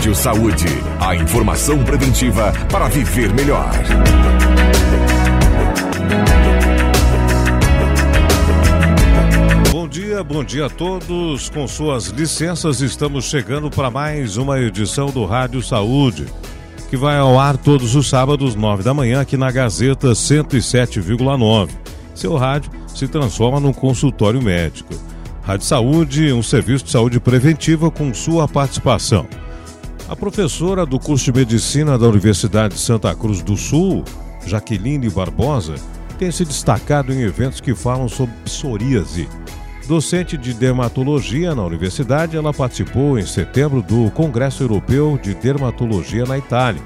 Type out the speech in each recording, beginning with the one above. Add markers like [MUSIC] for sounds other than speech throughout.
Rádio Saúde. A informação preventiva para viver melhor. Bom dia, bom dia a todos. Com suas licenças, estamos chegando para mais uma edição do Rádio Saúde, que vai ao ar todos os sábados, nove da manhã, aqui na Gazeta 107,9. Seu rádio se transforma num consultório médico. Rádio Saúde, um serviço de saúde preventiva com sua participação. A professora do curso de medicina da Universidade de Santa Cruz do Sul, Jaqueline Barbosa, tem se destacado em eventos que falam sobre psoríase. Docente de dermatologia na universidade, ela participou em setembro do Congresso Europeu de Dermatologia na Itália,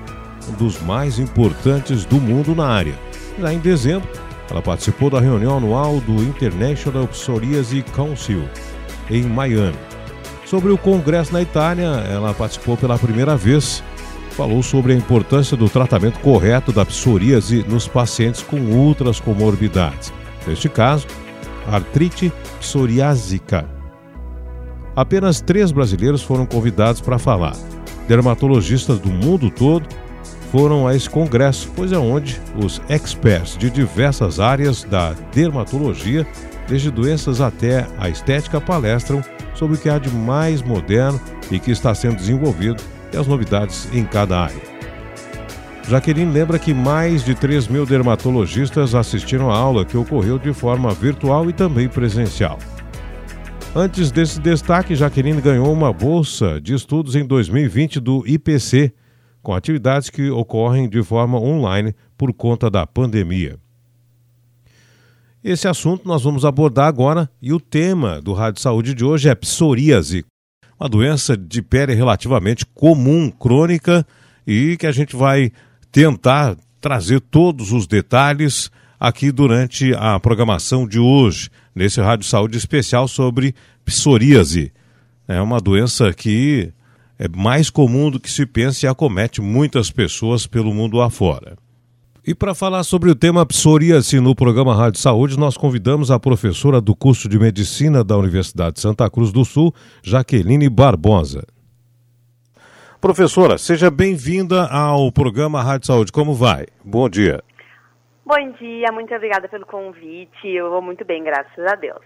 um dos mais importantes do mundo na área. Já em dezembro, ela participou da reunião anual do International Psoriasis Council, em Miami. Sobre o congresso na Itália, ela participou pela primeira vez. Falou sobre a importância do tratamento correto da psoríase nos pacientes com outras comorbidades. Neste caso, artrite psoriásica. Apenas três brasileiros foram convidados para falar. Dermatologistas do mundo todo foram a esse congresso, pois é onde os experts de diversas áreas da dermatologia, desde doenças até a estética, palestram sobre o que há de mais moderno e que está sendo desenvolvido e as novidades em cada área. Jaqueline lembra que mais de 3 mil dermatologistas assistiram à aula que ocorreu de forma virtual e também presencial. Antes desse destaque, Jaqueline ganhou uma bolsa de estudos em 2020 do IPC, com atividades que ocorrem de forma online por conta da pandemia. Esse assunto nós vamos abordar agora e o tema do Rádio Saúde de hoje é psoríase, uma doença de pele relativamente comum, crônica e que a gente vai tentar trazer todos os detalhes aqui durante a programação de hoje, nesse Rádio Saúde especial sobre psoríase. É uma doença que é mais comum do que se pensa e acomete muitas pessoas pelo mundo afora. E para falar sobre o tema psoríase no programa Rádio Saúde, nós convidamos a professora do curso de Medicina da Universidade de Santa Cruz do Sul, Jaqueline Barbosa. Professora, seja bem-vinda ao programa Rádio Saúde. Como vai? Bom dia. Bom dia, muito obrigada pelo convite. Eu vou muito bem, graças a Deus.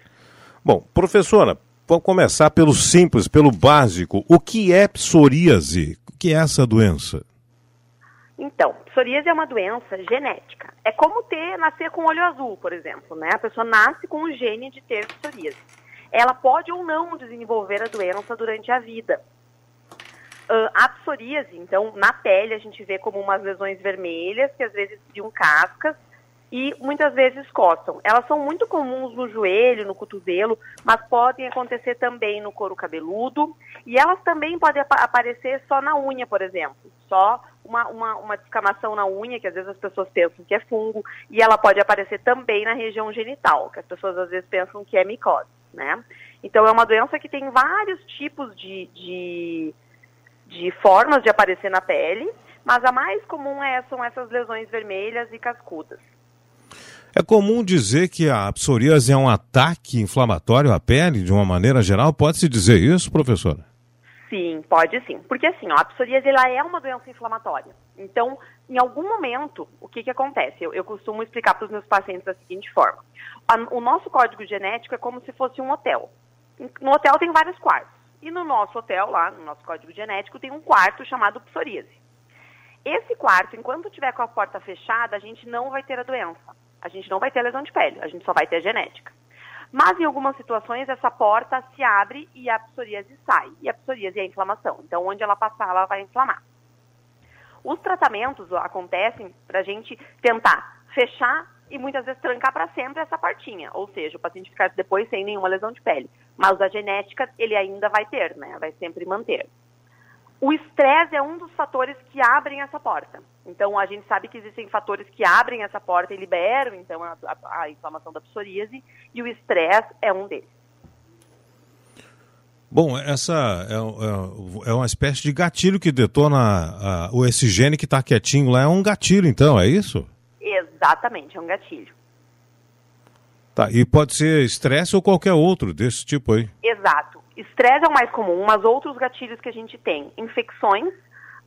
Bom, professora, Vamos começar pelo simples, pelo básico. O que é psoríase? O que é essa doença? Então, psoríase é uma doença genética. É como ter nascer com olho azul, por exemplo, né? A pessoa nasce com o gene de ter psoríase. Ela pode ou não desenvolver a doença durante a vida. Uh, a psoríase, então, na pele a gente vê como umas lesões vermelhas que às vezes criam cascas e muitas vezes coçam. Elas são muito comuns no joelho, no cotovelo, mas podem acontecer também no couro cabeludo e elas também podem ap aparecer só na unha, por exemplo. Só uma, uma, uma descamação na unha, que às vezes as pessoas pensam que é fungo, e ela pode aparecer também na região genital, que as pessoas às vezes pensam que é micose, né? Então é uma doença que tem vários tipos de, de, de formas de aparecer na pele, mas a mais comum é, são essas lesões vermelhas e cascudas. É comum dizer que a psoríase é um ataque inflamatório à pele, de uma maneira geral. Pode-se dizer isso, professora? Sim, pode sim. Porque assim, ó, a psoríase ela é uma doença inflamatória. Então, em algum momento, o que, que acontece? Eu, eu costumo explicar para os meus pacientes da seguinte forma. A, o nosso código genético é como se fosse um hotel. No hotel tem vários quartos. E no nosso hotel, lá, no nosso código genético, tem um quarto chamado psoríase. Esse quarto, enquanto tiver com a porta fechada, a gente não vai ter a doença a gente não vai ter lesão de pele, a gente só vai ter genética. Mas em algumas situações essa porta se abre e a psoríase sai. E a psoríase é a inflamação. Então onde ela passar, ela vai inflamar. Os tratamentos acontecem para a gente tentar fechar e muitas vezes trancar para sempre essa partinha, ou seja, o paciente ficar depois sem nenhuma lesão de pele. Mas a genética ele ainda vai ter, né? Vai sempre manter. O estresse é um dos fatores que abrem essa porta. Então, a gente sabe que existem fatores que abrem essa porta e liberam, então, a, a, a inflamação da psoríase, e o estresse é um deles. Bom, essa é, é, é, uma espécie de gatilho que detona a, o esse gene que está quietinho lá. É um gatilho, então, é isso? Exatamente, é um gatilho. Tá, e pode ser estresse ou qualquer outro desse tipo aí. Exato Estresse é o mais comum, mas outros gatilhos que a gente tem, infecções,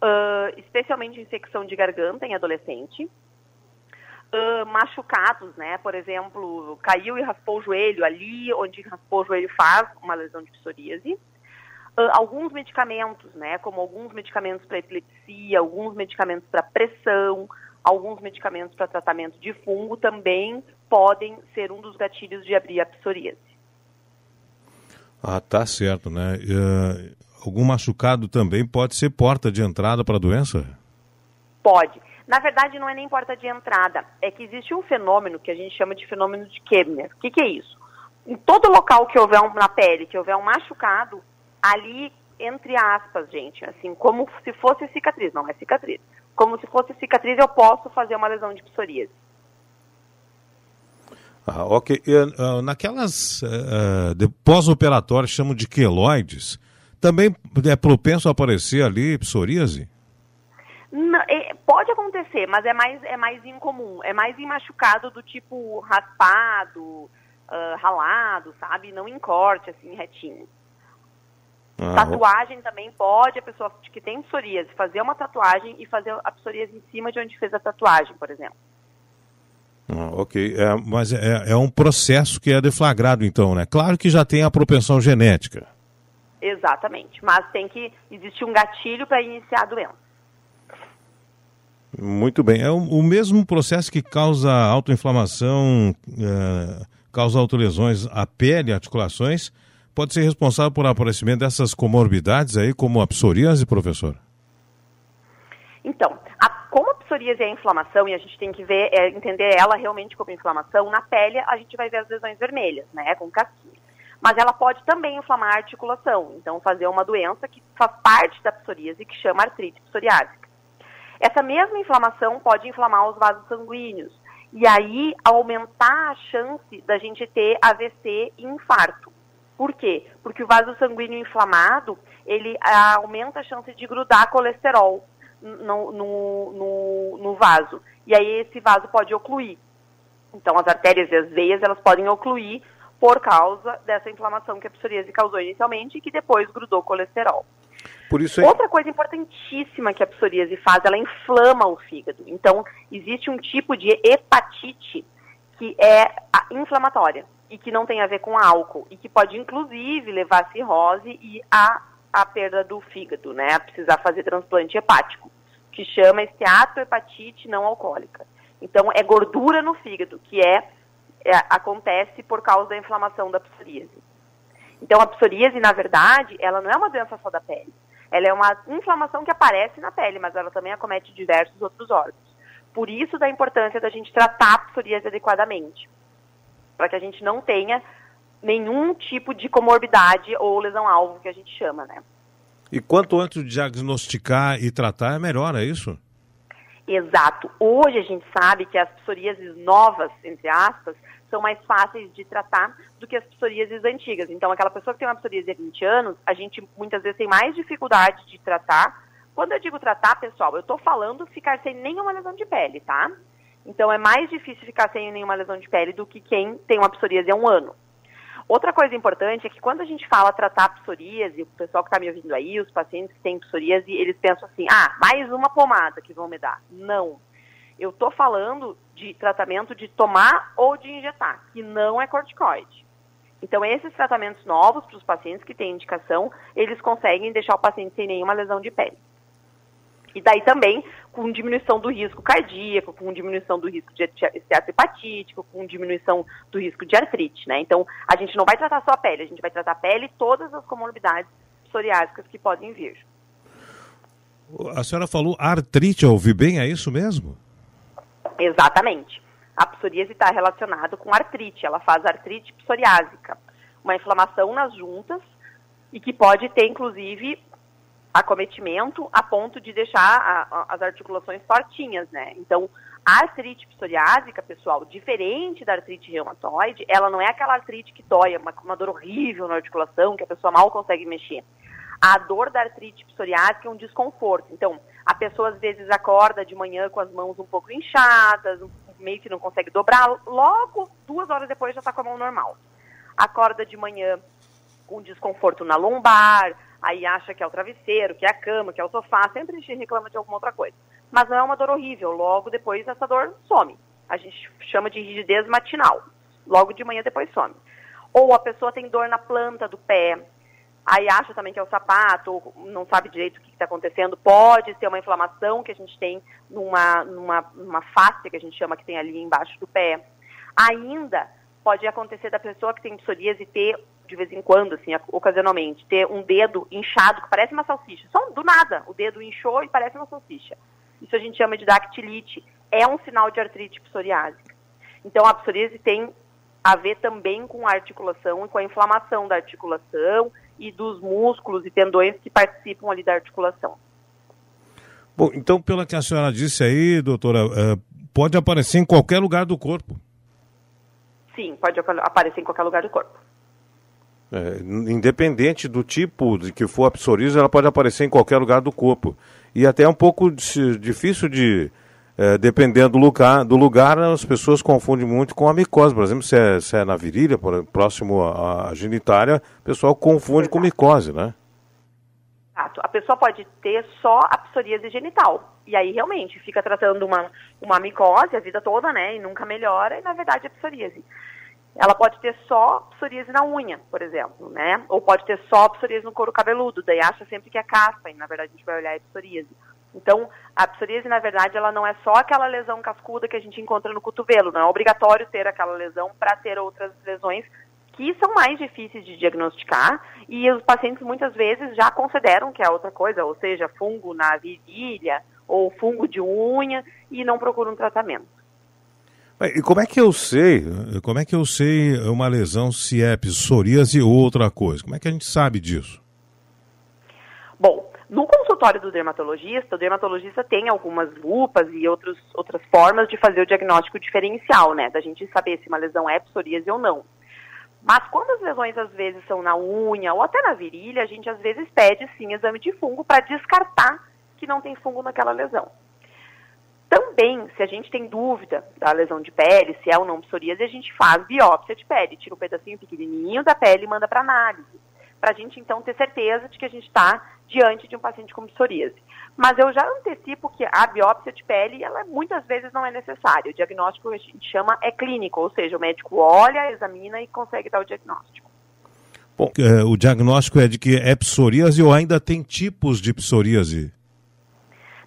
uh, especialmente infecção de garganta em adolescente, uh, machucados, né? Por exemplo, caiu e raspou o joelho ali, onde raspou o joelho faz uma lesão de psoríase. Uh, alguns medicamentos, né? Como alguns medicamentos para epilepsia, alguns medicamentos para pressão, alguns medicamentos para tratamento de fungo também podem ser um dos gatilhos de abrir a psoríase. Ah, tá certo, né? Uh, algum machucado também pode ser porta de entrada para a doença? Pode. Na verdade, não é nem porta de entrada. É que existe um fenômeno que a gente chama de fenômeno de Kebner. O que, que é isso? Em todo local que houver um, na pele, que houver um machucado, ali, entre aspas, gente, assim, como se fosse cicatriz, não é cicatriz. Como se fosse cicatriz, eu posso fazer uma lesão de psoríase. Ah, ok. Uh, naquelas uh, pós-operatórias, chamam de queloides, também é propenso a aparecer ali psoríase? Não, é, pode acontecer, mas é mais, é mais incomum. É mais em machucado do tipo raspado, uh, ralado, sabe? Não em corte, assim, retinho. Ah, tatuagem também pode, a pessoa que tem psoríase, fazer uma tatuagem e fazer a psoríase em cima de onde fez a tatuagem, por exemplo. Ah, ok, é, mas é, é um processo que é deflagrado então, né? Claro que já tem a propensão genética. Exatamente, mas tem que existir um gatilho para iniciar a doença. Muito bem, é o, o mesmo processo que causa autoinflamação, é, causa autolesões à pele, articulações, pode ser responsável por aparecimento dessas comorbidades aí, como a psoríase, professor? Então, a, como a psoríase é a inflamação, e a gente tem que ver, é, entender ela realmente como inflamação, na pele a gente vai ver as lesões vermelhas, né, com casquinha mas ela pode também inflamar a articulação, então fazer uma doença que faz parte da psoríase, que chama artrite psoriásica. Essa mesma inflamação pode inflamar os vasos sanguíneos, e aí aumentar a chance da gente ter AVC e infarto. Por quê? Porque o vaso sanguíneo inflamado, ele ah, aumenta a chance de grudar colesterol no, no, no, no vaso. E aí esse vaso pode ocluir. Então as artérias e as veias, elas podem ocluir por causa dessa inflamação que a psoríase causou inicialmente e que depois grudou colesterol. Por isso é... Outra coisa importantíssima que a psoríase faz, ela inflama o fígado. Então, existe um tipo de hepatite que é inflamatória e que não tem a ver com álcool e que pode inclusive levar a cirrose e a, a perda do fígado, né? A precisar fazer transplante hepático, que chama esteatohepatite não alcoólica. Então, é gordura no fígado, que é é, acontece por causa da inflamação da psoríase. Então, a psoríase, na verdade, ela não é uma doença só da pele. Ela é uma inflamação que aparece na pele, mas ela também acomete diversos outros órgãos. Por isso, da importância da gente tratar a psoríase adequadamente, para que a gente não tenha nenhum tipo de comorbidade ou lesão-alvo, que a gente chama, né? E quanto antes diagnosticar e tratar, é melhor, é isso? Exato. Hoje a gente sabe que as psoríases novas, entre aspas, são mais fáceis de tratar do que as psoríases antigas. Então, aquela pessoa que tem uma psoríase há 20 anos, a gente muitas vezes tem mais dificuldade de tratar. Quando eu digo tratar, pessoal, eu estou falando ficar sem nenhuma lesão de pele, tá? Então, é mais difícil ficar sem nenhuma lesão de pele do que quem tem uma psoríase há um ano. Outra coisa importante é que quando a gente fala tratar psoríase, o pessoal que está me ouvindo aí, os pacientes que têm psoríase, eles pensam assim, ah, mais uma pomada que vão me dar. Não. Eu estou falando de tratamento de tomar ou de injetar, que não é corticoide. Então, esses tratamentos novos para os pacientes que têm indicação, eles conseguem deixar o paciente sem nenhuma lesão de pele. E daí também com diminuição do risco cardíaco, com diminuição do risco de esteatose hepatítico, com diminuição do risco de artrite, né? Então, a gente não vai tratar só a pele, a gente vai tratar a pele e todas as comorbidades psoriásicas que podem vir. A senhora falou artrite, eu ouvi bem, é isso mesmo? Exatamente. A psoríase está relacionada com artrite, ela faz artrite psoriásica, uma inflamação nas juntas e que pode ter, inclusive, acometimento a ponto de deixar a, a, as articulações tortinhas, né? Então, a artrite psoriásica, pessoal, diferente da artrite reumatoide, ela não é aquela artrite que dói, é uma, uma dor horrível na articulação, que a pessoa mal consegue mexer. A dor da artrite psoriásica é um desconforto. Então, a pessoa às vezes acorda de manhã com as mãos um pouco inchadas, meio que não consegue dobrar, logo duas horas depois já está com a mão normal. Acorda de manhã com desconforto na lombar, aí acha que é o travesseiro, que é a cama, que é o sofá, sempre a gente reclama de alguma outra coisa. Mas não é uma dor horrível, logo depois essa dor some. A gente chama de rigidez matinal. Logo de manhã depois some. Ou a pessoa tem dor na planta do pé, aí acha também que é o sapato, não sabe direito o que está acontecendo, pode ser uma inflamação que a gente tem numa, numa, numa face que a gente chama que tem ali embaixo do pé. Ainda pode acontecer da pessoa que tem psoríase ter, de vez em quando, assim, ocasionalmente, ter um dedo inchado que parece uma salsicha. Só do nada, o dedo inchou e parece uma salsicha. Isso a gente chama de dactilite. É um sinal de artrite psoriásica. Então, a psoríase tem a ver também com a articulação e com a inflamação da articulação e dos músculos e tendões que participam ali da articulação. Bom, então, pelo que a senhora disse aí, doutora, eh, pode aparecer em qualquer lugar do corpo. Sim, pode aparecer em qualquer lugar do corpo. É, independente do tipo de que for a psoríase, ela pode aparecer em qualquer lugar do corpo. E até é um pouco difícil de, é, dependendo do lugar, do lugar, as pessoas confundem muito com a micose. Por exemplo, se é, se é na virilha, próximo à, à genitária, o pessoal confunde Exato. com micose, né? Exato. A pessoa pode ter só a psoríase genital. E aí, realmente, fica tratando uma, uma micose a vida toda, né? E nunca melhora, e na verdade é psoríase. Ela pode ter só psoríase na unha, por exemplo, né? Ou pode ter só psoríase no couro cabeludo, daí acha sempre que é caspa, e na verdade a gente vai olhar a psoríase. Então, a psoríase, na verdade, ela não é só aquela lesão cascuda que a gente encontra no cotovelo, não é obrigatório ter aquela lesão para ter outras lesões que são mais difíceis de diagnosticar e os pacientes muitas vezes já consideram que é outra coisa, ou seja, fungo na virilha ou fungo de unha e não procuram tratamento. E como é que eu sei, como é que eu sei uma lesão se é psoríase ou outra coisa? Como é que a gente sabe disso? Bom, no consultório do dermatologista, o dermatologista tem algumas lupas e outros, outras formas de fazer o diagnóstico diferencial, né? Da gente saber se uma lesão é psoríase ou não. Mas quando as lesões às vezes são na unha ou até na virilha, a gente às vezes pede sim exame de fungo para descartar que não tem fungo naquela lesão. Também, se a gente tem dúvida da lesão de pele, se é ou não psoríase, a gente faz biópsia de pele, tira um pedacinho pequenininho da pele e manda para análise, para a gente então ter certeza de que a gente está diante de um paciente com psoríase. Mas eu já antecipo que a biópsia de pele, ela muitas vezes não é necessária. O diagnóstico que a gente chama é clínico, ou seja, o médico olha, examina e consegue dar o diagnóstico. Bom, é, o diagnóstico é de que é psoríase ou ainda tem tipos de psoríase?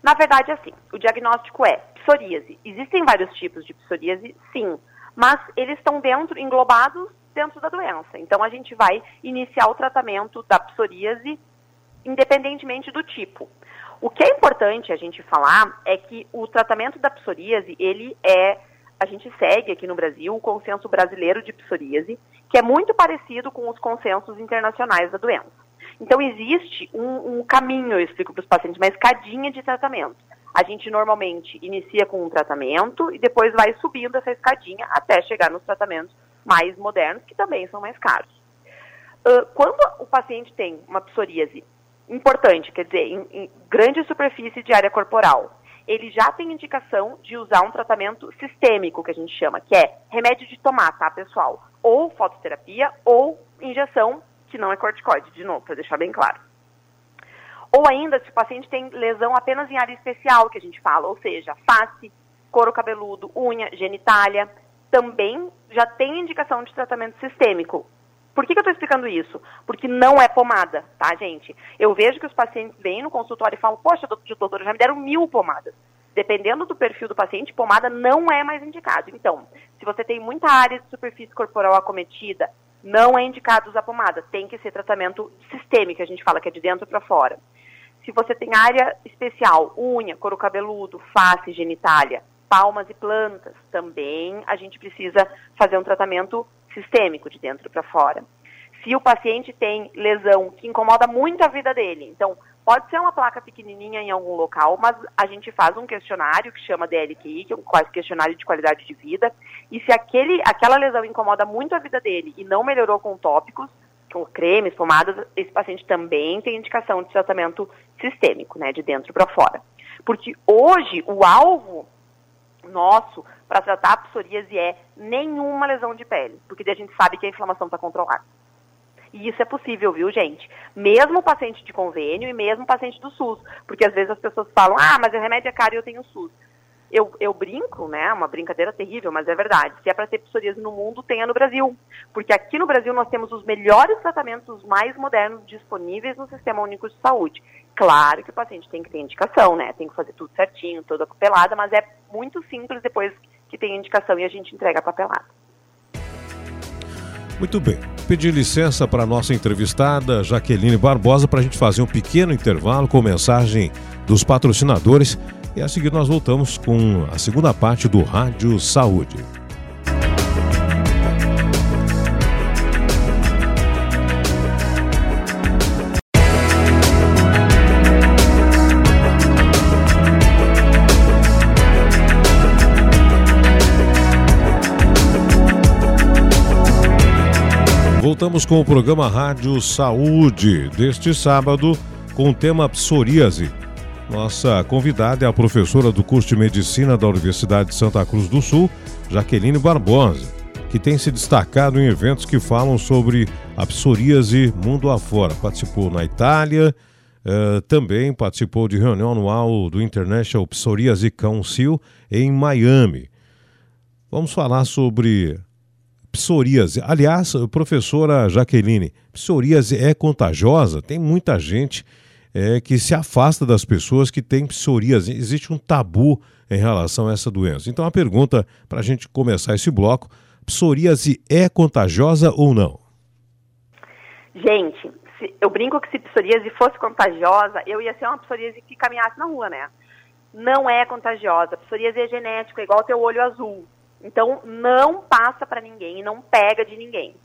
Na verdade, assim, o diagnóstico é psoríase. Existem vários tipos de psoríase, sim, mas eles estão dentro, englobados dentro da doença. Então, a gente vai iniciar o tratamento da psoríase independentemente do tipo. O que é importante a gente falar é que o tratamento da psoríase, ele é, a gente segue aqui no Brasil o consenso brasileiro de psoríase, que é muito parecido com os consensos internacionais da doença. Então, existe um, um caminho, eu explico para os pacientes, uma escadinha de tratamento. A gente normalmente inicia com um tratamento e depois vai subindo essa escadinha até chegar nos tratamentos mais modernos, que também são mais caros. Uh, quando o paciente tem uma psoríase importante, quer dizer, em, em grande superfície de área corporal, ele já tem indicação de usar um tratamento sistêmico, que a gente chama, que é remédio de tomar, tá, pessoal? Ou fototerapia ou injeção que não é corticoide, de novo, para deixar bem claro. Ou ainda, se o paciente tem lesão apenas em área especial, que a gente fala, ou seja, face, couro cabeludo, unha, genitália, também já tem indicação de tratamento sistêmico. Por que, que eu estou explicando isso? Porque não é pomada, tá, gente? Eu vejo que os pacientes vêm no consultório e falam, poxa, doutor, já me deram mil pomadas. Dependendo do perfil do paciente, pomada não é mais indicado. Então, se você tem muita área de superfície corporal acometida, não é indicado usar pomada. Tem que ser tratamento sistêmico, a gente fala que é de dentro para fora. Se você tem área especial, unha, couro cabeludo, face, genitália, palmas e plantas, também a gente precisa fazer um tratamento sistêmico de dentro para fora. Se o paciente tem lesão que incomoda muito a vida dele, então Pode ser uma placa pequenininha em algum local, mas a gente faz um questionário que chama DLQI, que é um questionário de qualidade de vida, e se aquele, aquela lesão incomoda muito a vida dele e não melhorou com tópicos, com cremes, pomadas, esse paciente também tem indicação de tratamento sistêmico, né, de dentro para fora. Porque hoje o alvo nosso para tratar a psoríase é nenhuma lesão de pele, porque a gente sabe que a inflamação está controlada. E isso é possível, viu, gente? Mesmo paciente de convênio e mesmo paciente do SUS. Porque às vezes as pessoas falam, ah, mas o remédio é caro e eu tenho SUS. Eu, eu brinco, né? Uma brincadeira terrível, mas é verdade. Se é para ter psoríase no mundo, tenha no Brasil. Porque aqui no Brasil nós temos os melhores tratamentos, os mais modernos disponíveis no Sistema Único de Saúde. Claro que o paciente tem que ter indicação, né? Tem que fazer tudo certinho, toda papelada, mas é muito simples depois que tem indicação e a gente entrega a papelada. Muito bem. Pedir licença para a nossa entrevistada Jaqueline Barbosa para a gente fazer um pequeno intervalo com mensagem dos patrocinadores e a seguir nós voltamos com a segunda parte do Rádio Saúde. Voltamos com o programa Rádio Saúde deste sábado com o tema psoríase. Nossa convidada é a professora do curso de Medicina da Universidade de Santa Cruz do Sul, Jaqueline Barbosa, que tem se destacado em eventos que falam sobre a psoríase mundo afora. Participou na Itália, uh, também participou de reunião anual do International Psoriasis Council em Miami. Vamos falar sobre psoríase. Aliás, professora Jaqueline, psoríase é contagiosa? Tem muita gente é, que se afasta das pessoas que têm psoríase. Existe um tabu em relação a essa doença. Então, a pergunta para a gente começar esse bloco: psoríase é contagiosa ou não? Gente, eu brinco que se psoríase fosse contagiosa, eu ia ser uma psoríase que caminhasse na rua, né? Não é contagiosa. Psoríase é genético, é igual teu olho azul. Então, não passa para ninguém, não pega de ninguém.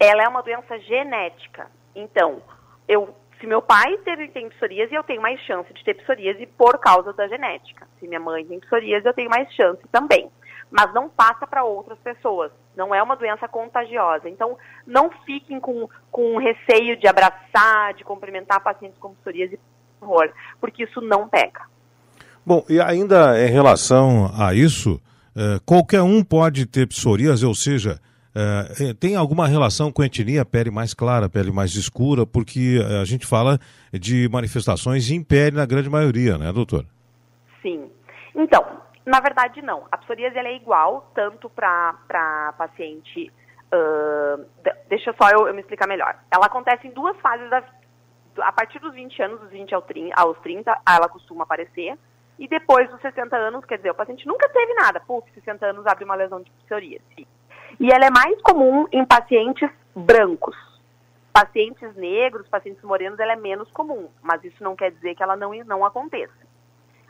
Ela é uma doença genética. Então, eu, se meu pai teve, tem psoríase, eu tenho mais chance de ter psoríase por causa da genética. Se minha mãe tem psoríase, eu tenho mais chance também. Mas não passa para outras pessoas. Não é uma doença contagiosa. Então, não fiquem com, com receio de abraçar, de cumprimentar pacientes com psoríase, porque isso não pega. Bom, e ainda em relação a isso, é, qualquer um pode ter psoríase, ou seja, é, tem alguma relação com a etnia, pele mais clara, pele mais escura, porque a gente fala de manifestações em pele na grande maioria, né, doutor? Sim. Então, na verdade, não. A psoríase é igual, tanto para paciente. Uh, deixa só eu, eu, me explicar melhor. Ela acontece em duas fases da, a partir dos 20 anos, dos 20 aos 30, ela costuma aparecer. E depois dos 60 anos, quer dizer, o paciente nunca teve nada. Puf, 60 anos abre uma lesão de psoríase. E ela é mais comum em pacientes brancos. Pacientes negros, pacientes morenos, ela é menos comum, mas isso não quer dizer que ela não, não aconteça.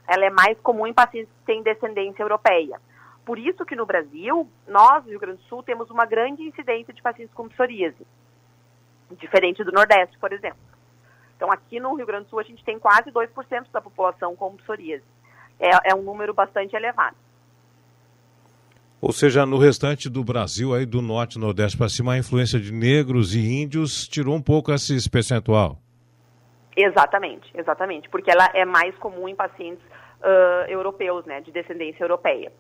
Ela é mais comum em pacientes que têm descendência europeia. Por isso que no Brasil, nós, no Rio Grande do Sul, temos uma grande incidência de pacientes com psoríase, diferente do Nordeste, por exemplo. Então, aqui no Rio Grande do Sul, a gente tem quase 2% da população com psoríase é, é um número bastante elevado. Ou seja, no restante do Brasil, aí do norte e nordeste para cima, a influência de negros e índios tirou um pouco esse percentual. Exatamente, exatamente, porque ela é mais comum em pacientes uh, europeus, né, de descendência europeia.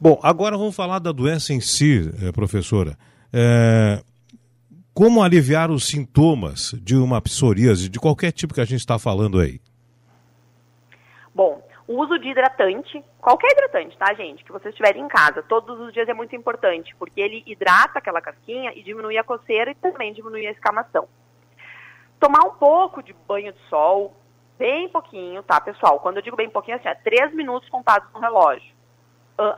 Bom, agora vamos falar da doença em si, eh, professora. É, como aliviar os sintomas de uma psoríase, de qualquer tipo que a gente está falando aí? Uso de hidratante, qualquer hidratante, tá, gente, que vocês tiverem em casa, todos os dias é muito importante, porque ele hidrata aquela casquinha e diminui a coceira e também diminui a escamação. Tomar um pouco de banho de sol, bem pouquinho, tá, pessoal? Quando eu digo bem pouquinho, assim, é três minutos contados no relógio.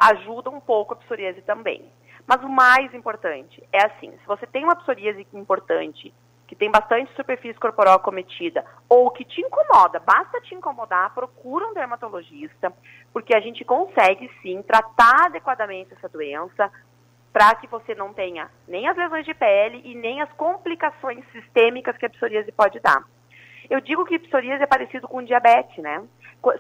Ajuda um pouco a psoríase também. Mas o mais importante é assim, se você tem uma psoríase importante que tem bastante superfície corporal acometida ou que te incomoda, basta te incomodar, procura um dermatologista, porque a gente consegue sim tratar adequadamente essa doença para que você não tenha nem as lesões de pele e nem as complicações sistêmicas que a psoríase pode dar. Eu digo que psoríase é parecido com diabetes, né?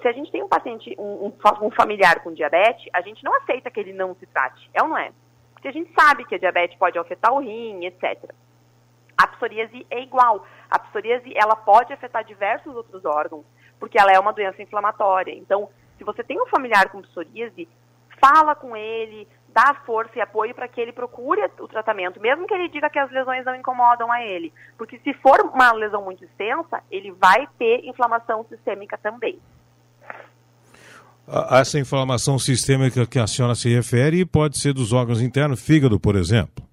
Se a gente tem um paciente, um, um, familiar com diabetes, a gente não aceita que ele não se trate, é ou não é? Porque a gente sabe que a diabetes pode afetar o rim, etc. A psoríase é igual. A psoríase ela pode afetar diversos outros órgãos, porque ela é uma doença inflamatória. Então, se você tem um familiar com psoríase, fala com ele, dar força e apoio para que ele procure o tratamento, mesmo que ele diga que as lesões não incomodam a ele. Porque se for uma lesão muito extensa, ele vai ter inflamação sistêmica também. Essa inflamação sistêmica que a senhora se refere pode ser dos órgãos internos, fígado, por exemplo?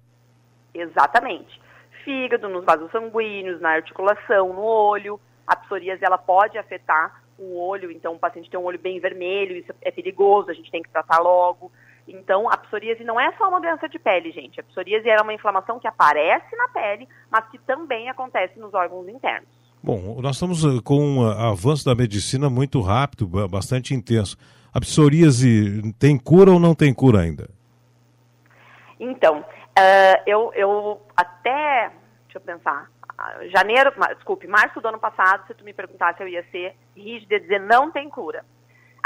Exatamente. Fígado, nos vasos sanguíneos, na articulação, no olho. A psoríase ela pode afetar o olho, então o paciente tem um olho bem vermelho, isso é perigoso, a gente tem que tratar logo. Então, a psoríase não é só uma doença de pele, gente. A psoríase é uma inflamação que aparece na pele, mas que também acontece nos órgãos internos. Bom, nós estamos eh, com um eh, avanço da medicina muito rápido, bastante intenso. A psoríase tem cura ou não tem cura ainda? Então, uh, eu, eu até, deixa eu pensar, janeiro, desculpe, março do ano passado, se tu me perguntasse, eu ia ser rígida e dizer não tem cura.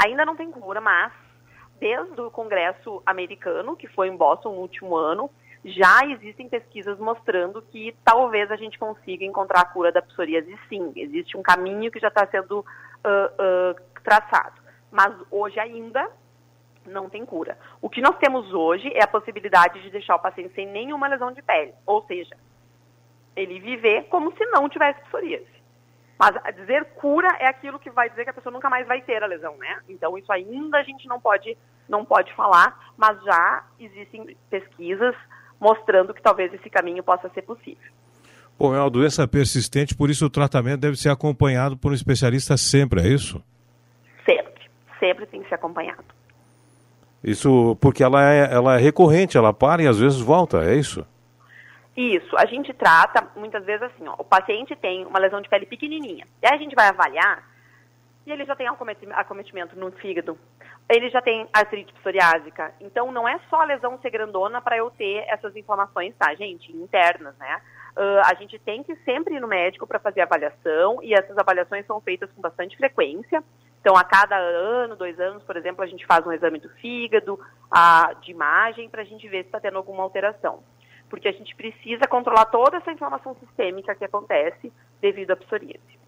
Ainda não tem cura, mas desde o Congresso americano, que foi em Boston no último ano, já existem pesquisas mostrando que talvez a gente consiga encontrar a cura da psoríase sim. Existe um caminho que já está sendo uh, uh, traçado. Mas hoje ainda não tem cura. O que nós temos hoje é a possibilidade de deixar o paciente sem nenhuma lesão de pele. Ou seja, ele viver como se não tivesse psoríase. Mas dizer cura é aquilo que vai dizer que a pessoa nunca mais vai ter a lesão, né? Então isso ainda a gente não pode, não pode falar, mas já existem pesquisas mostrando que talvez esse caminho possa ser possível. Bom, é uma doença persistente, por isso o tratamento deve ser acompanhado por um especialista sempre, é isso? Sempre, sempre tem que ser acompanhado. Isso porque ela é, ela é recorrente, ela para e às vezes volta, é isso? Isso, a gente trata muitas vezes assim, ó, o paciente tem uma lesão de pele pequenininha, e aí a gente vai avaliar e ele já tem acometimento no fígado, ele já tem artrite psoriásica, então não é só a lesão ser grandona para eu ter essas inflamações, tá, gente, internas, né? Uh, a gente tem que sempre ir no médico para fazer avaliação e essas avaliações são feitas com bastante frequência. Então, a cada ano, dois anos, por exemplo, a gente faz um exame do fígado, a, de imagem, para a gente ver se está tendo alguma alteração porque a gente precisa controlar toda essa inflamação sistêmica que acontece devido à psoríase.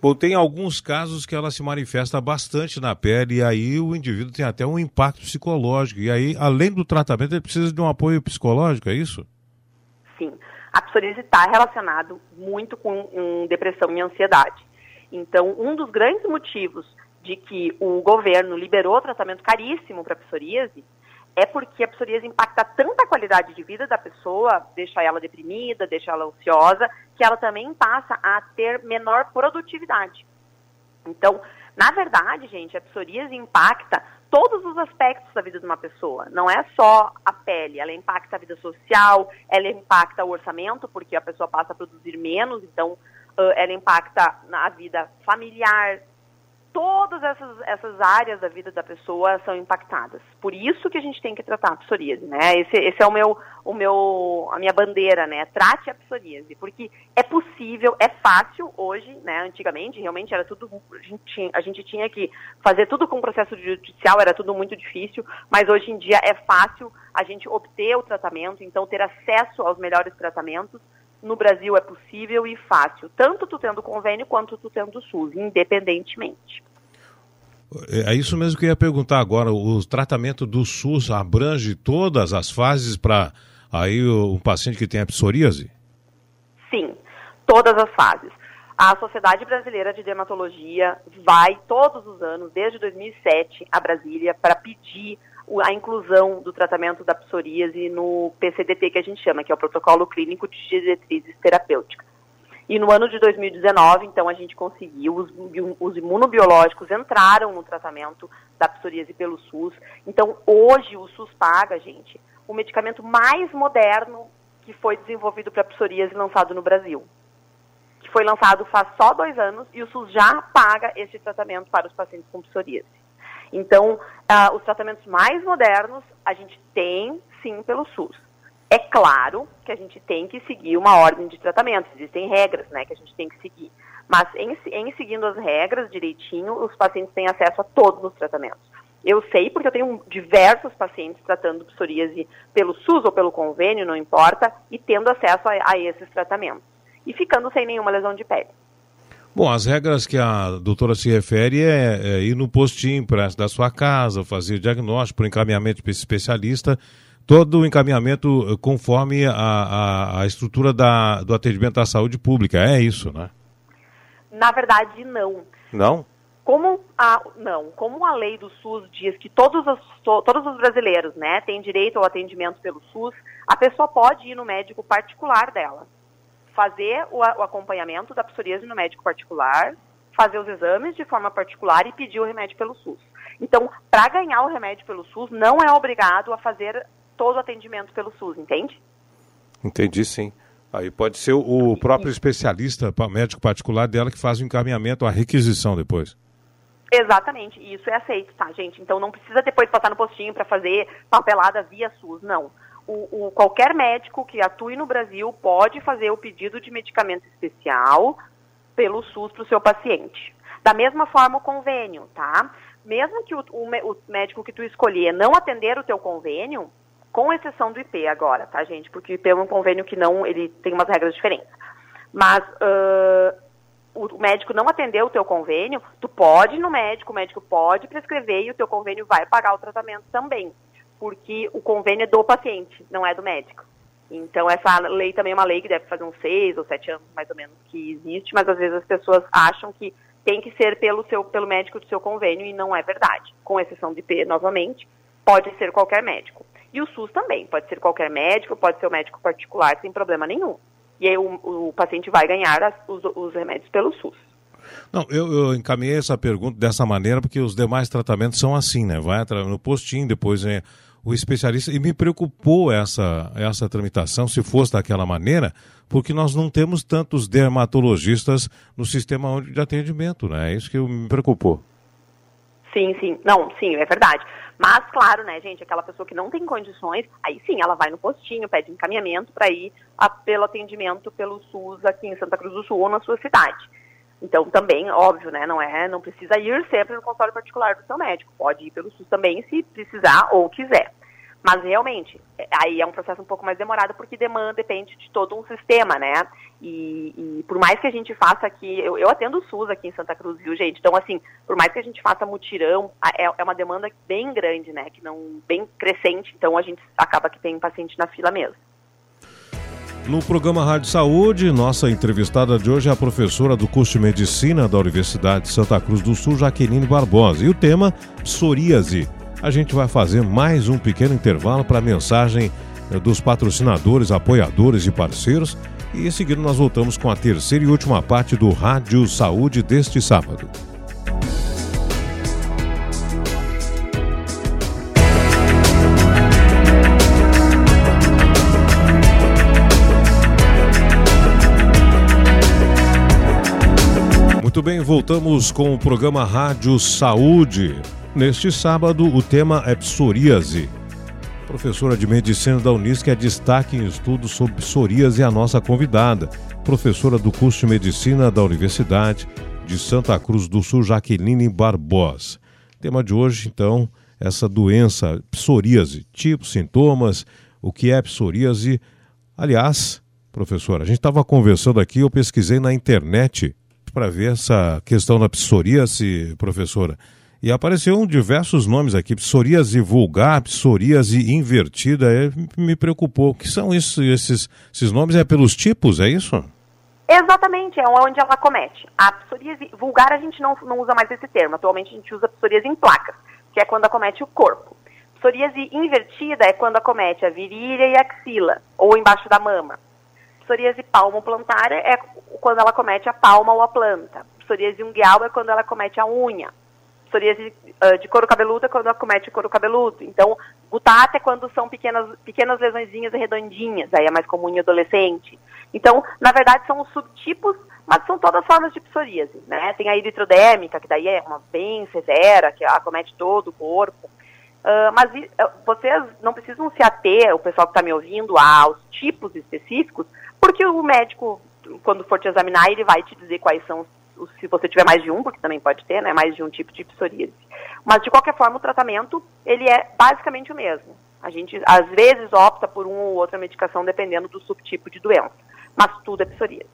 Bom, tem alguns casos que ela se manifesta bastante na pele e aí o indivíduo tem até um impacto psicológico. E aí, além do tratamento, ele precisa de um apoio psicológico, é isso? Sim. A psoríase está relacionado muito com um, depressão e ansiedade. Então, um dos grandes motivos de que o governo liberou tratamento caríssimo para a psoríase é porque a psoríase impacta tanto a qualidade de vida da pessoa, deixa ela deprimida, deixa ela ansiosa, que ela também passa a ter menor produtividade. Então, na verdade, gente, a psoríase impacta todos os aspectos da vida de uma pessoa. Não é só a pele, ela impacta a vida social, ela impacta o orçamento, porque a pessoa passa a produzir menos, então ela impacta a vida familiar, todas essas, essas áreas da vida da pessoa são impactadas. Por isso que a gente tem que tratar a psoríase, né? Esse, esse é o meu, o meu, a minha bandeira, né? Trate a psoríase, porque é possível, é fácil hoje, né? Antigamente, realmente era tudo, a gente, tinha, a gente tinha que fazer tudo com processo judicial, era tudo muito difícil, mas hoje em dia é fácil a gente obter o tratamento, então ter acesso aos melhores tratamentos, no Brasil é possível e fácil, tanto tu tendo convênio quanto tu tendo SUS, independentemente. É, é isso mesmo que eu ia perguntar agora. O tratamento do SUS abrange todas as fases para aí um paciente que tem a psoríase? Sim, todas as fases. A Sociedade Brasileira de Dermatologia vai todos os anos, desde 2007, a Brasília, para pedir a inclusão do tratamento da psoríase no PCDT, que a gente chama, que é o Protocolo Clínico de Diretrizes Terapêuticas. E no ano de 2019, então, a gente conseguiu, os, os imunobiológicos entraram no tratamento da psoríase pelo SUS. Então, hoje, o SUS paga, gente, o medicamento mais moderno que foi desenvolvido para psoríase lançado no Brasil. Que foi lançado faz só dois anos e o SUS já paga esse tratamento para os pacientes com psoríase. Então, uh, os tratamentos mais modernos a gente tem, sim, pelo SUS. É claro que a gente tem que seguir uma ordem de tratamento, existem regras né, que a gente tem que seguir. Mas em, em seguindo as regras direitinho, os pacientes têm acesso a todos os tratamentos. Eu sei porque eu tenho diversos pacientes tratando psoríase pelo SUS ou pelo convênio, não importa, e tendo acesso a, a esses tratamentos. E ficando sem nenhuma lesão de pele. Bom, as regras que a doutora se refere é, é ir no postinho para da sua casa, fazer o diagnóstico, por encaminhamento para especialista, todo o encaminhamento eh, conforme a, a, a estrutura da, do atendimento à saúde pública. É isso, né? Na verdade, não. Não? Como a, não, como a lei do SUS diz que todos os, todos os brasileiros né, têm direito ao atendimento pelo SUS, a pessoa pode ir no médico particular dela, fazer o, o acompanhamento da psoríase no médico particular, fazer os exames de forma particular e pedir o remédio pelo SUS. Então, para ganhar o remédio pelo SUS, não é obrigado a fazer todo o atendimento pelo SUS, entende? Entendi, sim. Aí pode ser o próprio especialista, médico particular dela, que faz o encaminhamento, a requisição depois. Exatamente, e isso é aceito, tá, gente? Então não precisa depois passar no postinho para fazer papelada via SUS, não. O, o, qualquer médico que atue no Brasil pode fazer o pedido de medicamento especial pelo SUS para o seu paciente. Da mesma forma o convênio, tá? Mesmo que o, o, médico que tu escolher não atender o teu convênio, com exceção do IP agora, tá, gente? Porque o IP é um convênio que não, ele tem umas regras diferentes. Mas uh, o médico não atendeu o teu convênio, tu pode ir no médico, o médico pode prescrever e o teu convênio vai pagar o tratamento também, porque o convênio é do paciente, não é do médico. Então essa lei também é uma lei que deve fazer uns seis ou sete anos mais ou menos que existe, mas às vezes as pessoas acham que tem que ser pelo seu pelo médico do seu convênio e não é verdade. Com exceção de P, novamente, pode ser qualquer médico. E o SUS também, pode ser qualquer médico, pode ser o médico particular sem problema nenhum e aí o, o paciente vai ganhar as, os, os, remédios pelo SUS. Não, eu, eu, encaminhei essa pergunta dessa maneira porque os demais tratamentos são assim, né? Vai no postinho, depois é o especialista. E me preocupou essa, essa tramitação, se fosse daquela maneira, porque nós não temos tantos dermatologistas no sistema de atendimento, né? É isso que me preocupou. Sim, sim. Não, sim, é verdade. Mas, claro, né, gente, aquela pessoa que não tem condições, aí sim, ela vai no postinho, pede encaminhamento para ir a, pelo atendimento pelo SUS aqui em Santa Cruz do Sul ou na sua cidade. Então, também, óbvio, né, não é, não precisa ir sempre no consultório particular do seu médico. Pode ir pelo SUS também se precisar ou quiser. Mas realmente, é, aí é um processo um pouco mais demorado porque demanda, depende de todo um sistema, né? E, e por mais que a gente faça aqui, eu, eu, atendo o SUS aqui em Santa Cruz, viu, gente? Então, assim, por mais que a gente faça mutirão, é, é uma demanda bem grande, né? Que não, bem crescente, então a gente acaba que tem paciente na fila mesmo. No programa Rádio Saúde, nossa entrevistada de hoje é a professora do curso de Medicina da Universidade de Santa Cruz do Sul, Jaqueline Barbosa. E o tema, psoríase a gente vai fazer mais um pequeno intervalo para a mensagem eh, dos patrocinadores, apoiadores e parceiros. E em seguida nós voltamos com a terceira e última parte do Rádio Saúde deste sábado. Bem, voltamos com o programa Rádio Saúde. Neste sábado, o tema é psoríase. Professora de Medicina da Unisc é destaque em estudos sobre psoríase a nossa convidada, professora do curso de Medicina da Universidade de Santa Cruz do Sul, Jaqueline Barbosa. Tema de hoje, então, essa doença psoríase, tipos, sintomas, o que é psoríase. Aliás, professora, a gente estava conversando aqui, eu pesquisei na internet para ver essa questão da psoríase, professora. E apareceram diversos nomes aqui, psoríase vulgar, psoríase invertida, é, me preocupou. O que são isso, esses, esses nomes? É pelos tipos, é isso? Exatamente, é onde ela comete. A psoríase vulgar a gente não, não usa mais esse termo, atualmente a gente usa psoríase em placas, que é quando acomete o corpo. Psoríase invertida é quando acomete a virilha e a axila, ou embaixo da mama. Psoríase palmo-plantar é quando ela comete a palma ou a planta. Psoríase ungueal é quando ela comete a unha psoríase uh, de couro cabeludo é quando acomete o couro cabeludo. Então, gutata é quando são pequenas, pequenas lesõezinhas redondinhas, aí é mais comum em adolescente. Então, na verdade, são os subtipos, mas são todas formas de psoríase, né? Tem a eritrodérmica, que daí é uma bem severa, que acomete todo o corpo. Uh, mas uh, vocês não precisam se ater, o pessoal que está me ouvindo, aos tipos específicos, porque o médico, quando for te examinar, ele vai te dizer quais são os se você tiver mais de um, porque também pode ter, né, mais de um tipo de psoríase. Mas, de qualquer forma, o tratamento, ele é basicamente o mesmo. A gente, às vezes, opta por uma ou outra medicação, dependendo do subtipo de doença. Mas tudo é psoríase.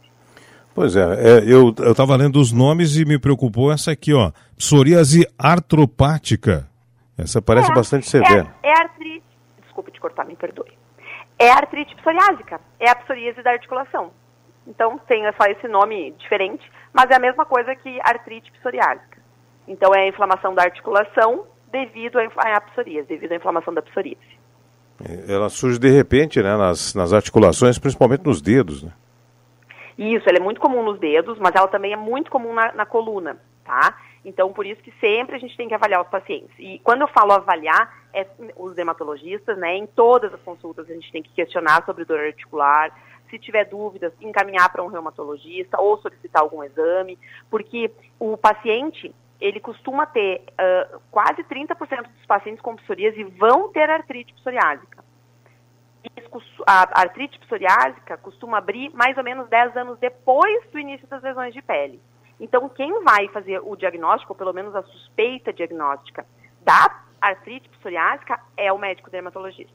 Pois é, é eu estava lendo os nomes e me preocupou essa aqui, ó. Psoríase artropática. Essa parece é, bastante severa. É, é artrite. Desculpe te cortar, me perdoe. É artrite psoriásica. É a psoríase da articulação. Então tem só esse nome diferente, mas é a mesma coisa que artrite psoriásica. Então é a inflamação da articulação devido à psoríase, devido à inflamação da psoríase. Ela surge de repente, né, nas, nas articulações, principalmente nos dedos, né? Isso, ela é muito comum nos dedos, mas ela também é muito comum na, na coluna, tá? Então, por isso que sempre a gente tem que avaliar os pacientes. E quando eu falo avaliar, é os dermatologistas, né? Em todas as consultas a gente tem que questionar sobre dor articular, se tiver dúvidas, encaminhar para um reumatologista ou solicitar algum exame, porque o paciente, ele costuma ter uh, quase 30% dos pacientes com psoríase vão ter artrite psoriásica. A artrite psoriásica costuma abrir mais ou menos 10 anos depois do início das lesões de pele. Então, quem vai fazer o diagnóstico, ou pelo menos a suspeita diagnóstica da artrite psoriásica, é o médico dermatologista.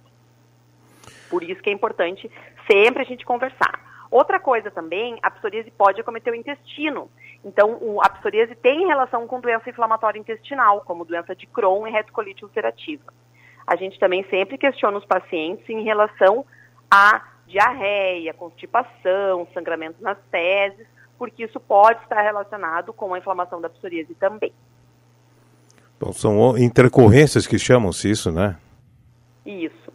Por isso que é importante sempre a gente conversar. Outra coisa também, a psoríase pode acometer o intestino. Então, o, a psoríase tem relação com doença inflamatória intestinal, como doença de Crohn e retocolite ulcerativa. A gente também sempre questiona os pacientes em relação a diarreia, constipação, sangramento nas fezes, porque isso pode estar relacionado com a inflamação da psoríase também. Bom, são intercorrências que chamam-se isso, né? Isso.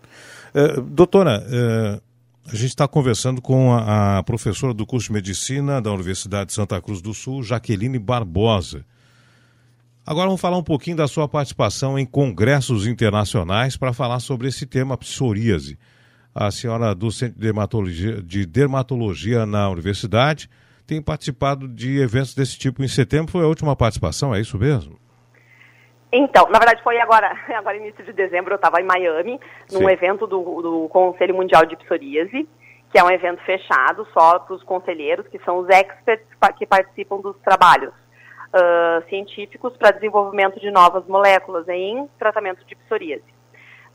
Uh, doutora, uh, a gente está conversando com a, a, professora do curso de Medicina da Universidade de Santa Cruz do Sul, Jaqueline Barbosa. Agora vamos falar um pouquinho da sua participação em congressos internacionais para falar sobre esse tema psoríase. A senhora do Centro de Dermatologia, de Dermatologia na Universidade tem participado de eventos desse tipo em setembro. Foi a última participação, é isso mesmo? Então, na verdade foi agora, [LAUGHS] agora início de dezembro, eu estava em Miami, num Sim. evento do, do Conselho Mundial de Psoríase, que é um evento fechado só para os conselheiros, que são os experts que participam dos trabalhos uh, científicos para desenvolvimento de novas moléculas em tratamento de psoríase.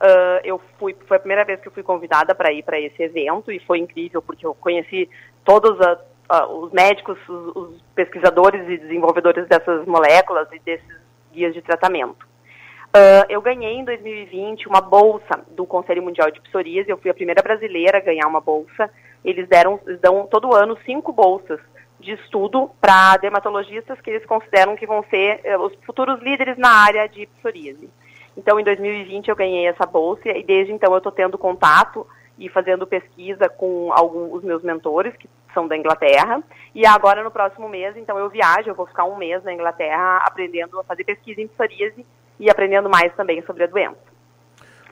Uh, eu fui, foi a primeira vez que eu fui convidada para ir para esse evento e foi incrível porque eu conheci todos os médicos, os, os pesquisadores e desenvolvedores dessas moléculas e desses guias de tratamento. Uh, eu ganhei em 2020 uma bolsa do Conselho Mundial de Psoríase, eu fui a primeira brasileira a ganhar uma bolsa. Eles deram, dão todo ano cinco bolsas de estudo para dermatologistas que eles consideram que vão ser uh, os futuros líderes na área de psoríase. Então, em 2020 eu ganhei essa bolsa e desde então eu estou tendo contato e fazendo pesquisa com alguns os meus mentores, que são da Inglaterra. E agora, no próximo mês, então, eu viajo, eu vou ficar um mês na Inglaterra aprendendo a fazer pesquisa em psoríase e aprendendo mais também sobre a doença.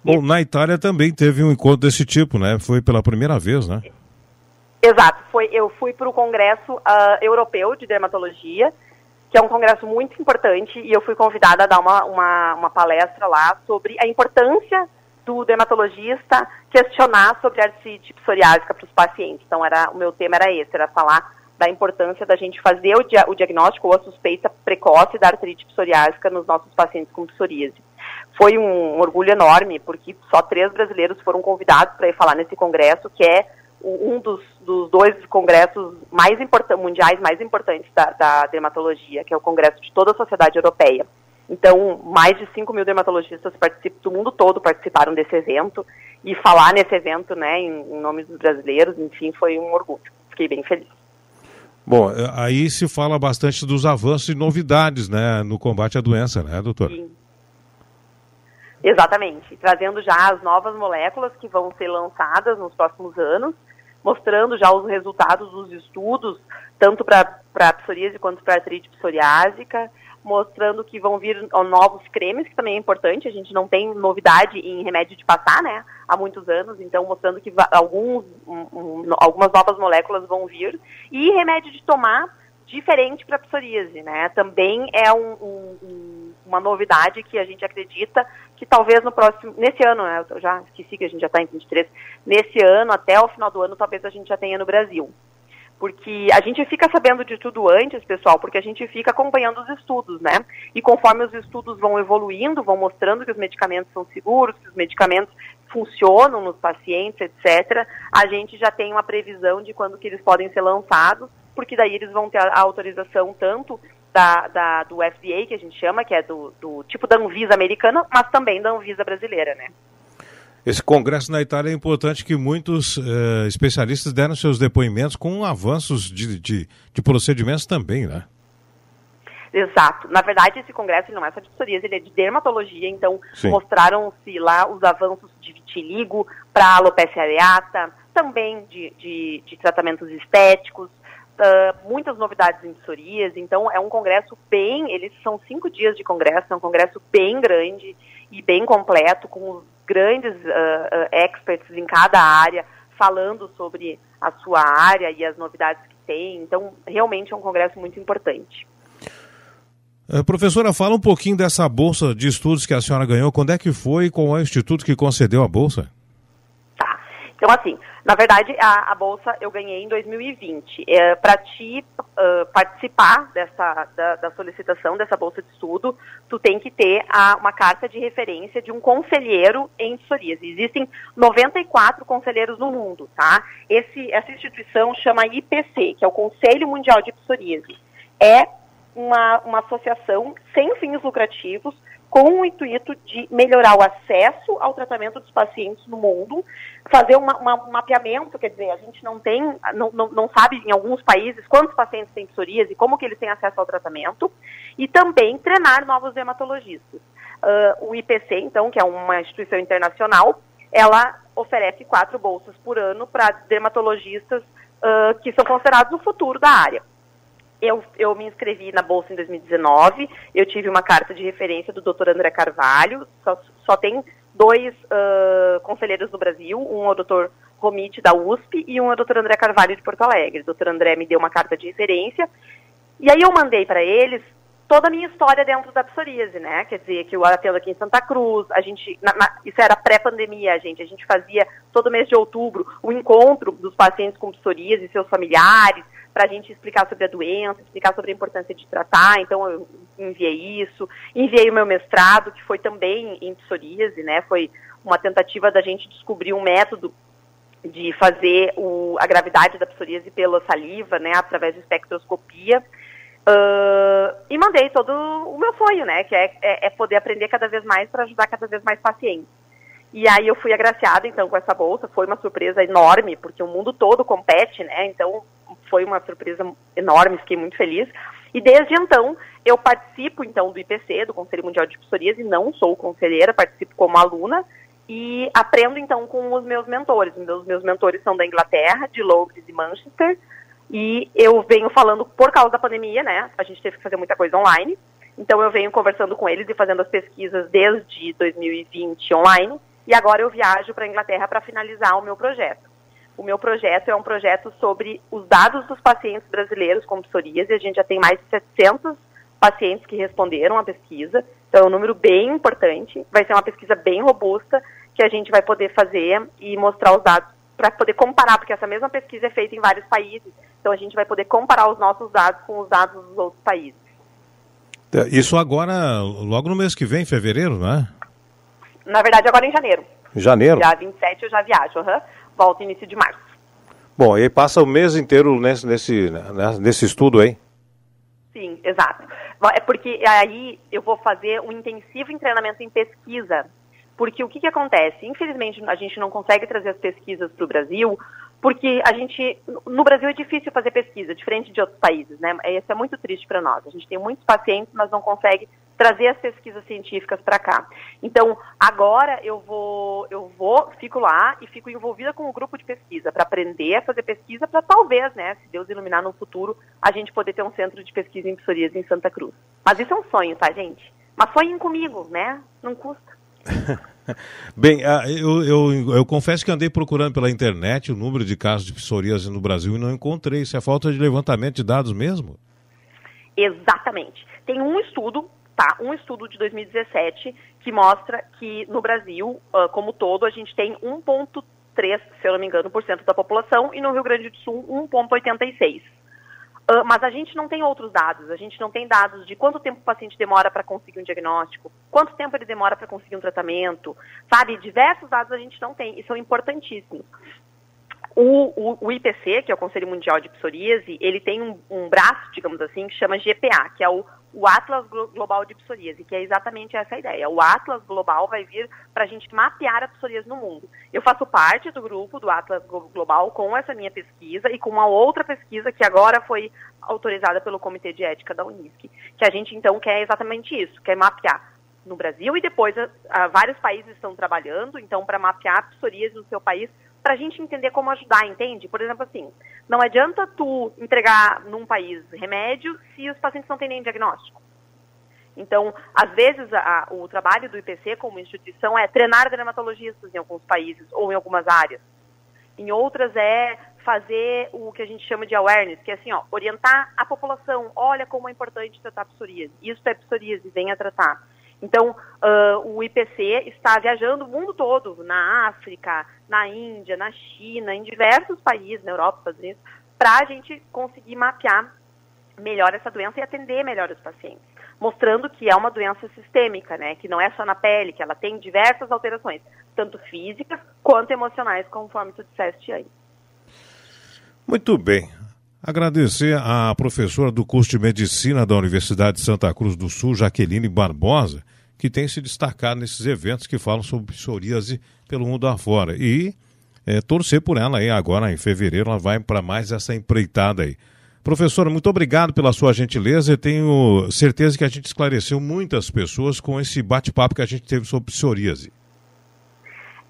Bom, na Itália também teve um encontro desse tipo, né? Foi pela primeira vez, né? Exato. Foi, eu fui para o Congresso uh, Europeu de Dermatologia, que é um congresso muito importante, e eu fui convidada a dar uma, uma, uma palestra lá sobre a importância do dermatologista questionar sobre artrite psoriásica para os pacientes. Então, era, o meu tema era esse, era falar da importância da gente fazer o, dia, o diagnóstico ou a suspeita precoce da artrite psoriásica nos nossos pacientes com psoríase. Foi um orgulho enorme, porque só três brasileiros foram convidados para ir falar nesse congresso, que é um dos, dos dois congressos mais mundiais mais importantes da, da dermatologia, que é o congresso de toda a sociedade europeia. Então, mais de 5 mil dermatologistas do mundo todo participaram desse evento e falar nesse evento, né, em, em nome dos brasileiros, enfim, foi um orgulho. Fiquei bem feliz. Bom, é, aí se fala bastante dos avanços e novidades, né, no combate à doença, né, doutor? Sim. Exatamente, trazendo já as novas moléculas que vão ser lançadas nos próximos anos, mostrando já os resultados dos estudos, tanto para psoríase quanto para a artrite psoriásica, mostrando que vão vir novos cremes, que também é importante, a gente não tem novidade em remédio de passar, né, há muitos anos, então mostrando que alguns, um, um, algumas novas moléculas vão vir, e remédio de tomar diferente para psoríase, né, também é um, uma novidade que a gente acredita que talvez no próximo, nesse ano, né, eu já esqueci que a gente já está em 23, nesse ano, até o final do ano, talvez a gente já tenha no Brasil porque a gente fica sabendo de tudo antes, pessoal, porque a gente fica acompanhando os estudos, né? E conforme os estudos vão evoluindo, vão mostrando que os medicamentos são seguros, que os medicamentos funcionam nos pacientes, etc., a gente já tem uma previsão de quando que eles podem ser lançados porque daí eles vão ter a autorização tanto da, da, do FDA, que a gente chama, que é do, do tipo da Anvisa americana, mas também da Anvisa brasileira, né? Esse congresso na Itália é importante que muitos uh, especialistas deram seus depoimentos com avanços de, de, de, procedimentos também, né? Exato. Na verdade, esse congresso não é só de psoríase, ele é de dermatologia, então mostraram-se lá os avanços de vitiligo para alopecia areata, também de, de, de tratamentos estéticos, uh, muitas novidades em psoríase, então é um congresso bem, eles são cinco dias de congresso, é um congresso bem grande e bem completo, com grandes uh, uh, experts em cada área, falando sobre a sua área e as novidades que tem, então realmente é um congresso muito importante. Uh, professora, fala um pouquinho dessa bolsa de estudos que a senhora ganhou. Quando é que foi? Qual é o instituto que concedeu a bolsa? Então, assim, na verdade, a, a bolsa eu ganhei em 2020. É, Para ti uh, participar dessa, da, da, solicitação dessa bolsa de estudo, tu tem que ter a, uma carta de referência de um conselheiro em psoríase. Existem 94 conselheiros no mundo, tá? Esse, essa instituição chama IPC, que é o Conselho Mundial de Psoríase. É uma, uma associação sem fins lucrativos com o intuito de melhorar o acesso ao tratamento dos pacientes no mundo, fazer uma, uma, um mapeamento, quer dizer, a gente não tem, não, não, não sabe em alguns países quantos pacientes têm psoríase e como que eles têm acesso ao tratamento, e também treinar novos dermatologistas. Uh, o IPC, então, que é uma instituição internacional, ela oferece quatro bolsas por ano para dermatologistas uh, que são considerados o futuro da área. Eu, eu me inscrevi na Bolsa em 2019, eu tive uma carta de referência do Dr. André Carvalho, só, só tem dois uh, conselheiros do Brasil, um é o Dr. Romite da USP e um é o Dr. André Carvalho de Porto Alegre. O Dr. André me deu uma carta de referência e aí eu mandei para eles toda a minha história dentro da psoríase, né? Quer dizer, que eu atendo aqui em Santa Cruz, a gente, na, na, isso era pré-pandemia, gente, a gente fazia todo mês de outubro o encontro dos pacientes com psoríase e seus familiares, para a gente explicar sobre a doença, explicar sobre a importância de tratar. Então, eu enviei isso. Enviei o meu mestrado, que foi também em psoríase, né? Foi uma tentativa da gente descobrir um método de fazer o, a gravidade da psoríase pela saliva, né? Através de espectroscopia. Uh, e mandei todo o meu sonho, né? Que é, é, é poder aprender cada vez mais para ajudar cada vez mais pacientes. E aí eu fui agraciada, então, com essa bolsa. Foi uma surpresa enorme, porque o mundo todo compete, né? Então, foi uma surpresa enorme, fiquei muito feliz. E desde então, eu participo então do IPC, do Conselho Mundial de Psoríase, não sou conselheira, participo como aluna e aprendo então com os meus mentores. Meus, meus mentores são da Inglaterra, de Londres e Manchester, e eu venho falando por causa da pandemia, né? A gente teve que fazer muita coisa online, então eu venho conversando com eles e fazendo as pesquisas desde 2020 online, e agora eu viajo para a Inglaterra para finalizar o meu projeto. O meu projeto é um projeto sobre os dados dos pacientes brasileiros com psoríase. A gente já tem mais de 700 pacientes que responderam à pesquisa. Então, é um número bem importante. Vai ser uma pesquisa bem robusta que a gente vai poder fazer e mostrar os dados para poder comparar, porque essa mesma pesquisa é feita em vários países. Então, a gente vai poder comparar os nossos dados com os dados dos outros países. É, isso agora, logo no mês que vem, fevereiro, não é? Na verdade, agora em janeiro. Janeiro? Dia 27 eu já viajo. Uhum volta início de março. Bom, e aí passa o mês inteiro nesse, nesse, né, nesse estudo aí? Sim, exato. É porque aí eu vou fazer um intensivo em treinamento em pesquisa. Porque o que, que acontece? Infelizmente, a gente não consegue trazer as pesquisas para o Brasil, porque a gente, no Brasil é difícil fazer pesquisa, diferente de outros países, né? Isso é muito triste para nós. A gente tem muitos pacientes, mas não consegue trazer as pesquisas científicas para cá. Então, agora eu vou, eu vou, fico lá e fico envolvida com um grupo de pesquisa para aprender a fazer pesquisa para talvez, né, se Deus iluminar no futuro, a gente poder ter um centro de pesquisa em psoríase em Santa Cruz. Mas isso é um sonho, tá, gente? Mas sonhem comigo, né? Não custa. [LAUGHS] Bem, ah, eu, eu, eu, confesso que andei procurando pela internet o número de casos de psoríase no Brasil e não encontrei. Isso é falta de levantamento de dados mesmo? Exatamente. Tem um estudo tá? Um estudo de 2017 que mostra que no Brasil, uh, como todo, a gente tem 1,3, se eu não me engano, por cento da população e no Rio Grande do Sul 1,86. Uh, mas a gente não tem outros dados, a gente não tem dados de quanto tempo o paciente demora para conseguir um diagnóstico, quanto tempo ele demora para conseguir um tratamento, sabe? Diversos dados a gente não tem e são importantíssimos. O, o, o, IPC, que é o Conselho Mundial de Psoríase, ele tem um, um, braço, digamos assim, que chama GPA, que é o, o Atlas Global de Psoríase, que é exatamente essa ideia. O Atlas Global vai vir para a gente mapear a psoríase no mundo. Eu faço parte do grupo do Atlas Global com essa minha pesquisa e com uma outra pesquisa que agora foi autorizada pelo Comitê de Ética da Unisc, que a gente então quer exatamente isso, quer mapear no Brasil e depois a, a, vários países estão trabalhando, então, para mapear a psoríase no seu país para a gente entender como ajudar, entende? Por exemplo, assim, não adianta tu entregar num país remédio se os pacientes não têm nem diagnóstico. Então, às vezes, a, o trabalho do IPC como instituição é treinar dermatologistas em alguns países ou em algumas áreas. Em outras é fazer o que a gente chama de awareness, que é assim, ó, orientar a população, olha como é importante tratar psoríase. Isso é psoríase, venha tratar. Então, uh, o IPC está viajando o mundo todo, na África, na Índia, na China, em diversos países, na Europa, Estados Unidos, para a gente conseguir mapear melhor essa doença e atender melhor os pacientes, mostrando que é uma doença sistêmica, né, que não é só na pele, que ela tem diversas alterações, tanto físicas quanto emocionais, conforme tu disseste aí. Muito bem. Agradecer à professora do curso de Medicina da Universidade de Santa Cruz do Sul, Jaqueline Barbosa, que tem se destacado nesses eventos que falam sobre psoríase pelo mundo afora. E é, torcer por ela aí agora em fevereiro, ela vai para mais essa empreitada aí. Professora, muito obrigado pela sua gentileza. Eu tenho certeza que a gente esclareceu muitas pessoas com esse bate-papo que a gente teve sobre psoríase.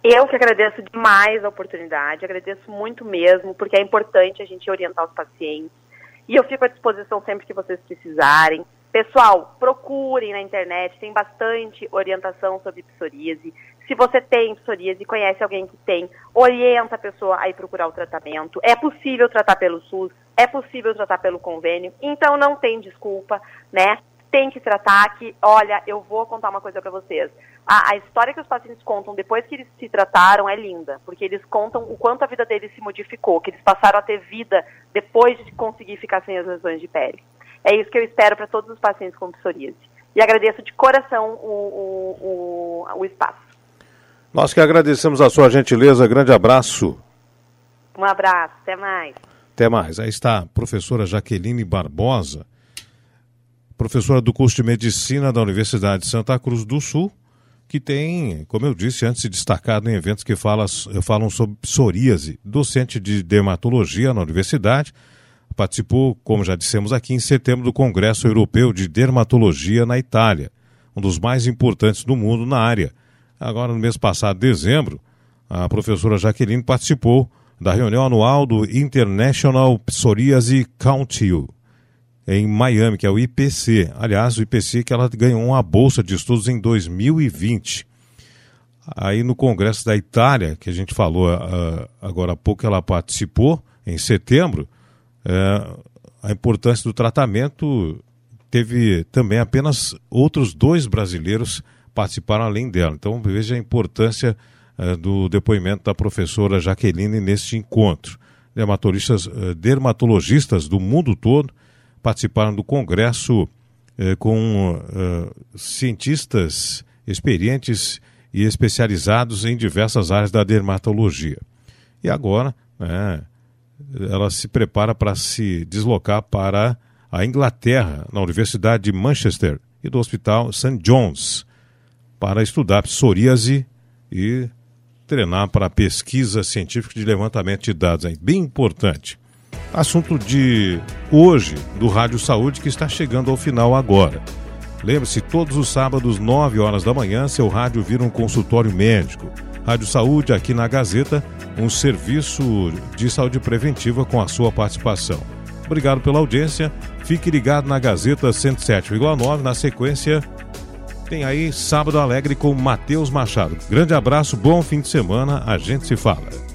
Eu que agradeço demais a oportunidade, agradeço muito mesmo, porque é importante a gente orientar os pacientes. E eu fico à disposição sempre que vocês precisarem. Pessoal, procurem na internet, tem bastante orientação sobre psoríase. Se você tem psoríase e conhece alguém que tem, orienta a pessoa a ir procurar o tratamento. É possível tratar pelo SUS, é possível tratar pelo convênio, então não tem desculpa, né? Tem que tratar que, olha, eu vou contar uma coisa para vocês. A, a, história que os pacientes contam depois que eles se trataram é linda, porque eles contam o quanto a vida deles se modificou, que eles passaram a ter vida depois de conseguir ficar sem as lesões de pele. É isso que eu espero para todos os pacientes com psoríase. E agradeço de coração o, o, o, o espaço. Nós que agradecemos a sua gentileza. Grande abraço. Um abraço. Até mais. Até mais. Aí está a professora Jaqueline Barbosa, professora do curso de Medicina da Universidade de Santa Cruz do Sul, que tem, como eu disse antes, se destacado em eventos que fala, falam sobre psoríase, docente de dermatologia na universidade. Participou, como já dissemos aqui, em setembro do Congresso Europeu de Dermatologia na Itália, um dos mais importantes do mundo na área. Agora, no mês passado, dezembro, a professora Jaqueline participou da reunião anual do International Psoriasis Council em Miami, que é o IPC. Aliás, o IPC que ela ganhou uma bolsa de estudos em 2020. Aí no Congresso da Itália, que a gente falou uh, agora há pouco, ela participou em setembro. Uh, a importância do tratamento teve também apenas outros dois brasileiros participaram além dela. Então veja a importância uh, do depoimento da professora Jaqueline neste encontro. Dermatologistas, uh, dermatologistas do mundo todo participaram do congresso uh, com cientistas experientes e especializados em diversas áreas da dermatologia. E agora, né, ela se prepara para se deslocar para a Inglaterra, na Universidade de Manchester e do Hospital St. John's, para estudar psoríase e treinar para pesquisa científica de levantamento de dados. É bem importante. Assunto de hoje do Rádio Saúde que está chegando ao final agora. Lembre-se, todos os sábados, 9 horas da manhã, seu rádio vira um consultório médico. Rádio Saúde aqui na Gazeta, um serviço de saúde preventiva com a sua participação. Obrigado pela audiência. Fique ligado na Gazeta 107,9 na sequência tem aí Sábado Alegre com Matheus Machado. Grande abraço, bom fim de semana, a gente se fala.